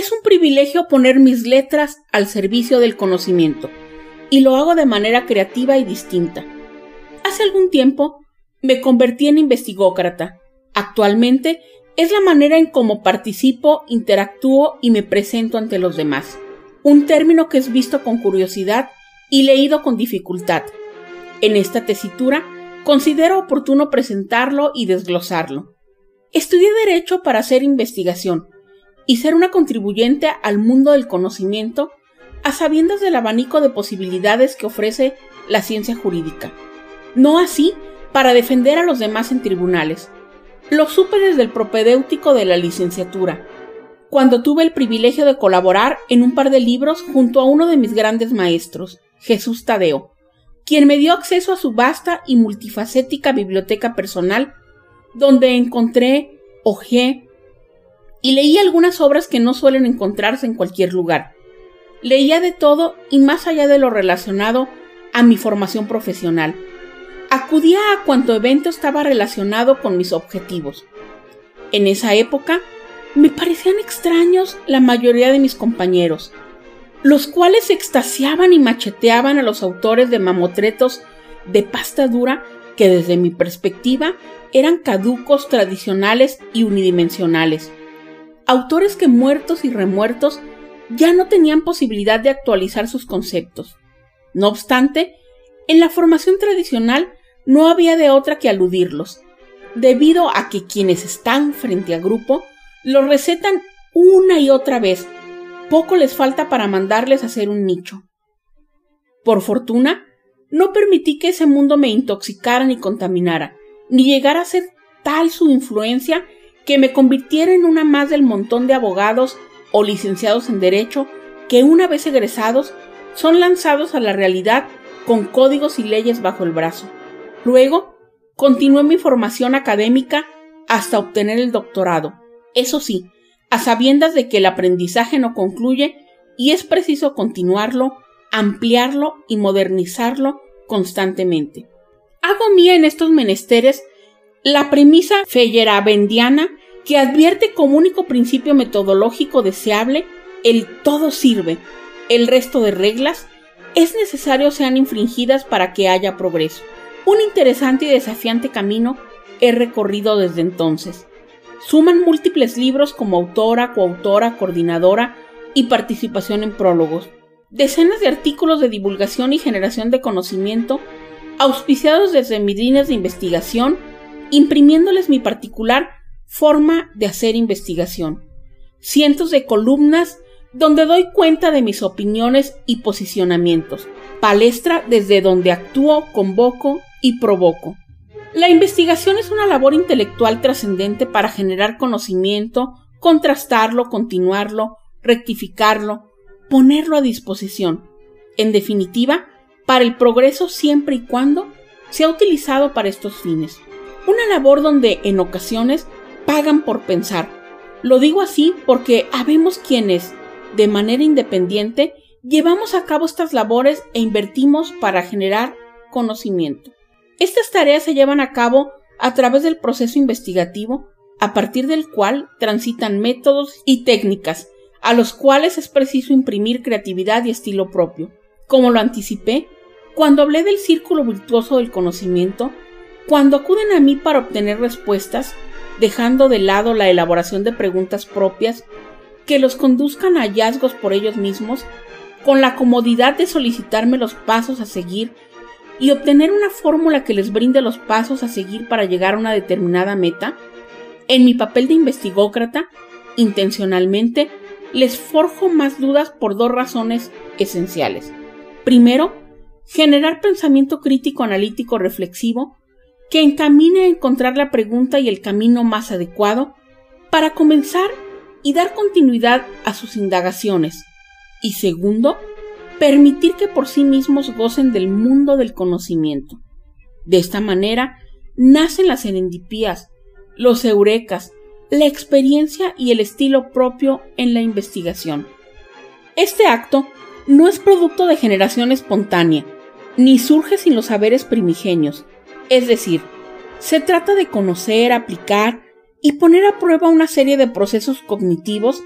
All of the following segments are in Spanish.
Es un privilegio poner mis letras al servicio del conocimiento, y lo hago de manera creativa y distinta. Hace algún tiempo me convertí en investigócrata. Actualmente es la manera en cómo participo, interactúo y me presento ante los demás. Un término que es visto con curiosidad y leído con dificultad. En esta tesitura considero oportuno presentarlo y desglosarlo. Estudié Derecho para hacer investigación, y ser una contribuyente al mundo del conocimiento a sabiendas del abanico de posibilidades que ofrece la ciencia jurídica. No así para defender a los demás en tribunales. Lo supe desde el propedéutico de la licenciatura, cuando tuve el privilegio de colaborar en un par de libros junto a uno de mis grandes maestros, Jesús Tadeo, quien me dio acceso a su vasta y multifacética biblioteca personal, donde encontré, ojé, y leí algunas obras que no suelen encontrarse en cualquier lugar. Leía de todo y más allá de lo relacionado a mi formación profesional. Acudía a cuanto evento estaba relacionado con mis objetivos. En esa época me parecían extraños la mayoría de mis compañeros, los cuales extasiaban y macheteaban a los autores de mamotretos de pasta dura que desde mi perspectiva eran caducos, tradicionales y unidimensionales autores que muertos y remuertos ya no tenían posibilidad de actualizar sus conceptos. No obstante, en la formación tradicional no había de otra que aludirlos, debido a que quienes están frente a grupo los recetan una y otra vez. Poco les falta para mandarles a hacer un nicho. Por fortuna, no permití que ese mundo me intoxicara ni contaminara, ni llegara a ser tal su influencia que me convirtiera en una más del montón de abogados o licenciados en Derecho que una vez egresados son lanzados a la realidad con códigos y leyes bajo el brazo. Luego, continué mi formación académica hasta obtener el doctorado. Eso sí, a sabiendas de que el aprendizaje no concluye y es preciso continuarlo, ampliarlo y modernizarlo constantemente. Hago mía en estos menesteres la premisa feyerabendiana que advierte como único principio metodológico deseable el todo sirve, el resto de reglas es necesario sean infringidas para que haya progreso. Un interesante y desafiante camino he recorrido desde entonces. Suman múltiples libros como autora, coautora, coordinadora y participación en prólogos. Decenas de artículos de divulgación y generación de conocimiento, auspiciados desde mis líneas de investigación, imprimiéndoles mi particular forma de hacer investigación, cientos de columnas donde doy cuenta de mis opiniones y posicionamientos, palestra desde donde actúo, convoco y provoco. La investigación es una labor intelectual trascendente para generar conocimiento, contrastarlo, continuarlo, rectificarlo, ponerlo a disposición. En definitiva, para el progreso siempre y cuando sea utilizado para estos fines. Una labor donde en ocasiones pagan por pensar. Lo digo así porque habemos quienes, de manera independiente, llevamos a cabo estas labores e invertimos para generar conocimiento. Estas tareas se llevan a cabo a través del proceso investigativo, a partir del cual transitan métodos y técnicas, a los cuales es preciso imprimir creatividad y estilo propio. Como lo anticipé, cuando hablé del círculo virtuoso del conocimiento, cuando acuden a mí para obtener respuestas, dejando de lado la elaboración de preguntas propias que los conduzcan a hallazgos por ellos mismos, con la comodidad de solicitarme los pasos a seguir y obtener una fórmula que les brinde los pasos a seguir para llegar a una determinada meta, En mi papel de investigócrata, intencionalmente, les forjo más dudas por dos razones esenciales. Primero, generar pensamiento crítico, analítico, reflexivo, que encamine a encontrar la pregunta y el camino más adecuado para comenzar y dar continuidad a sus indagaciones. Y segundo, permitir que por sí mismos gocen del mundo del conocimiento. De esta manera nacen las serendipías, los eurecas, la experiencia y el estilo propio en la investigación. Este acto no es producto de generación espontánea, ni surge sin los saberes primigenios, es decir, se trata de conocer, aplicar y poner a prueba una serie de procesos cognitivos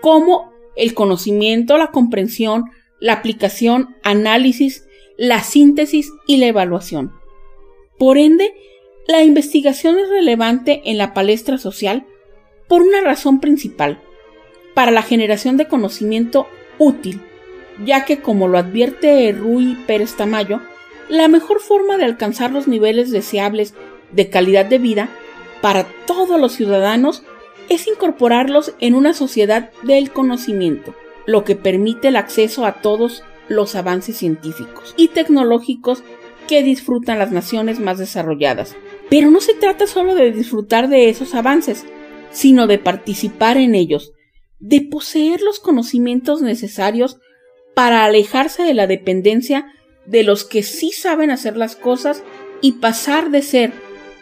como el conocimiento, la comprensión, la aplicación, análisis, la síntesis y la evaluación. Por ende, la investigación es relevante en la palestra social por una razón principal, para la generación de conocimiento útil, ya que como lo advierte Rui Pérez Tamayo, la mejor forma de alcanzar los niveles deseables de calidad de vida para todos los ciudadanos es incorporarlos en una sociedad del conocimiento, lo que permite el acceso a todos los avances científicos y tecnológicos que disfrutan las naciones más desarrolladas. Pero no se trata solo de disfrutar de esos avances, sino de participar en ellos, de poseer los conocimientos necesarios para alejarse de la dependencia de los que sí saben hacer las cosas y pasar de ser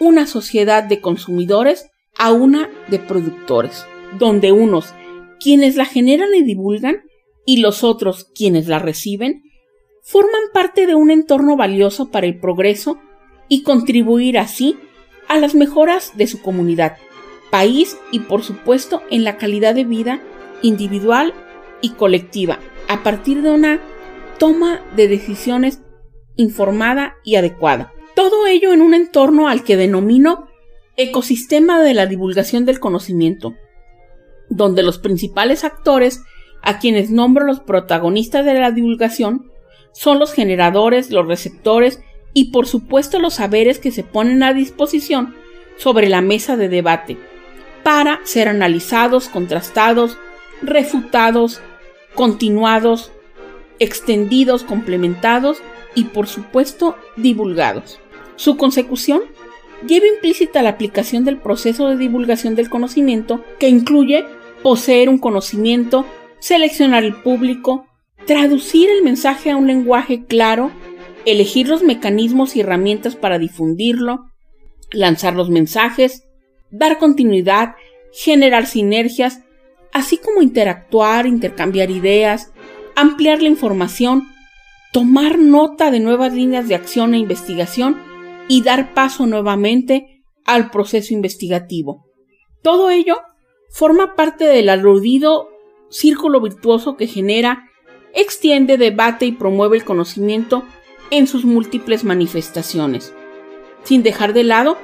una sociedad de consumidores a una de productores, donde unos, quienes la generan y divulgan, y los otros, quienes la reciben, forman parte de un entorno valioso para el progreso y contribuir así a las mejoras de su comunidad, país y por supuesto en la calidad de vida individual y colectiva, a partir de una toma de decisiones informada y adecuada. Todo ello en un entorno al que denomino ecosistema de la divulgación del conocimiento, donde los principales actores, a quienes nombro los protagonistas de la divulgación, son los generadores, los receptores y por supuesto los saberes que se ponen a disposición sobre la mesa de debate, para ser analizados, contrastados, refutados, continuados, extendidos, complementados y por supuesto divulgados. Su consecución lleva implícita la aplicación del proceso de divulgación del conocimiento que incluye poseer un conocimiento, seleccionar el público, traducir el mensaje a un lenguaje claro, elegir los mecanismos y herramientas para difundirlo, lanzar los mensajes, dar continuidad, generar sinergias, así como interactuar, intercambiar ideas, ampliar la información, tomar nota de nuevas líneas de acción e investigación y dar paso nuevamente al proceso investigativo. Todo ello forma parte del aludido círculo virtuoso que genera, extiende, debate y promueve el conocimiento en sus múltiples manifestaciones, sin dejar de lado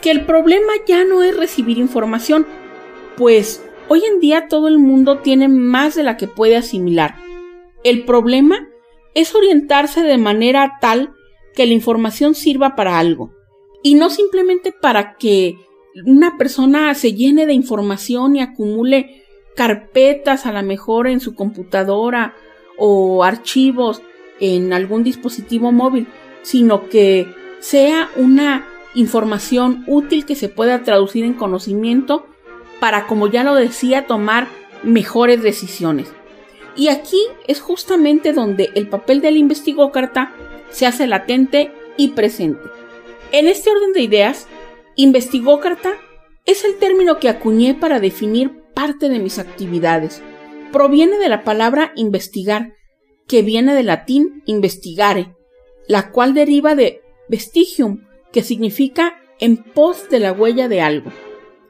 que el problema ya no es recibir información, pues hoy en día todo el mundo tiene más de la que puede asimilar. El problema es orientarse de manera tal que la información sirva para algo y no simplemente para que una persona se llene de información y acumule carpetas a lo mejor en su computadora o archivos en algún dispositivo móvil, sino que sea una información útil que se pueda traducir en conocimiento para, como ya lo decía, tomar mejores decisiones. Y aquí es justamente donde el papel del investigócrata se hace latente y presente. En este orden de ideas, investigócrata es el término que acuñé para definir parte de mis actividades. Proviene de la palabra investigar, que viene del latín investigare, la cual deriva de vestigium, que significa en pos de la huella de algo,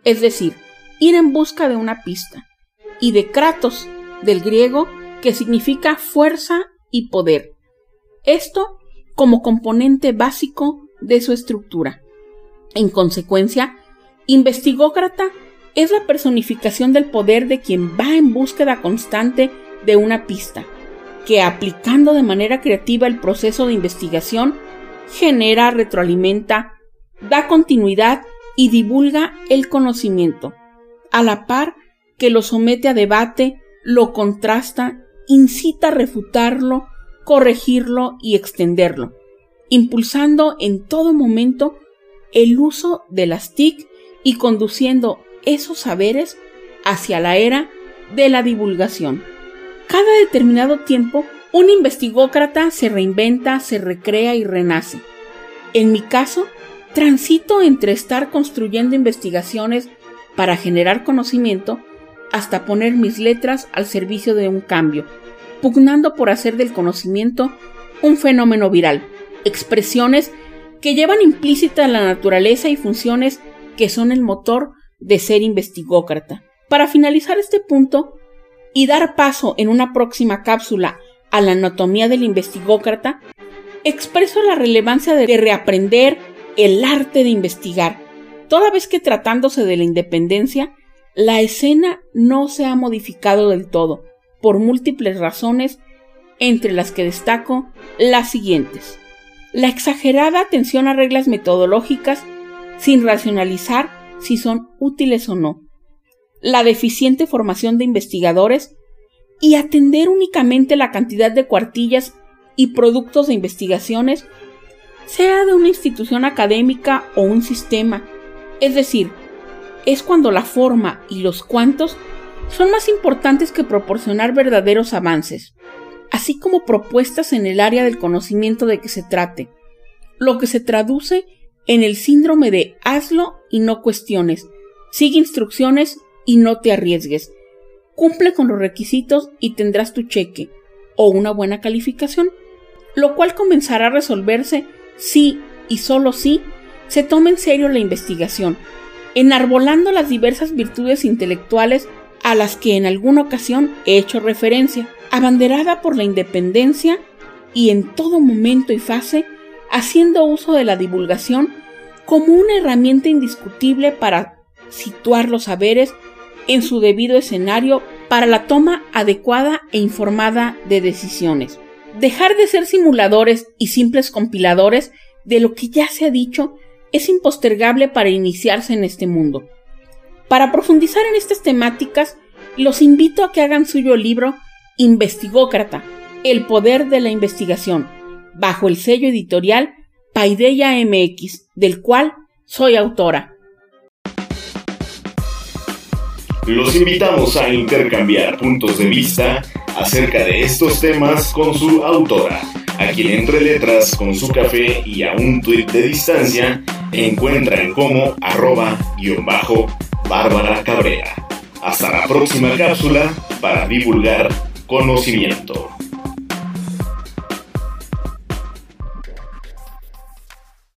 es decir, ir en busca de una pista, y de kratos, del griego, que significa fuerza y poder. Esto como componente básico de su estructura. En consecuencia, investigócrata es la personificación del poder de quien va en búsqueda constante de una pista, que aplicando de manera creativa el proceso de investigación, genera, retroalimenta, da continuidad y divulga el conocimiento, a la par que lo somete a debate, lo contrasta, incita a refutarlo, corregirlo y extenderlo, impulsando en todo momento el uso de las TIC y conduciendo esos saberes hacia la era de la divulgación. Cada determinado tiempo, un investigócrata se reinventa, se recrea y renace. En mi caso, transito entre estar construyendo investigaciones para generar conocimiento hasta poner mis letras al servicio de un cambio, pugnando por hacer del conocimiento un fenómeno viral, expresiones que llevan implícita la naturaleza y funciones que son el motor de ser investigócrata. Para finalizar este punto y dar paso en una próxima cápsula a la anatomía del investigócrata, expreso la relevancia de reaprender el arte de investigar, toda vez que tratándose de la independencia, la escena no se ha modificado del todo, por múltiples razones, entre las que destaco las siguientes. La exagerada atención a reglas metodológicas sin racionalizar si son útiles o no. La deficiente formación de investigadores y atender únicamente la cantidad de cuartillas y productos de investigaciones, sea de una institución académica o un sistema. Es decir, es cuando la forma y los cuantos son más importantes que proporcionar verdaderos avances, así como propuestas en el área del conocimiento de que se trate, lo que se traduce en el síndrome de hazlo y no cuestiones, sigue instrucciones y no te arriesgues, cumple con los requisitos y tendrás tu cheque o una buena calificación, lo cual comenzará a resolverse si y solo si se toma en serio la investigación, enarbolando las diversas virtudes intelectuales a las que en alguna ocasión he hecho referencia, abanderada por la independencia y en todo momento y fase haciendo uso de la divulgación como una herramienta indiscutible para situar los saberes en su debido escenario para la toma adecuada e informada de decisiones. Dejar de ser simuladores y simples compiladores de lo que ya se ha dicho es impostergable para iniciarse en este mundo. Para profundizar en estas temáticas, los invito a que hagan suyo el libro Investigócrata, el poder de la investigación, bajo el sello editorial Paideia MX, del cual soy autora. Los invitamos a intercambiar puntos de vista acerca de estos temas con su autora, a quien entre letras con su café y a un tuit de distancia encuentran como arroba guion bajo Bárbara Cabrera. Hasta la próxima cápsula para divulgar conocimiento.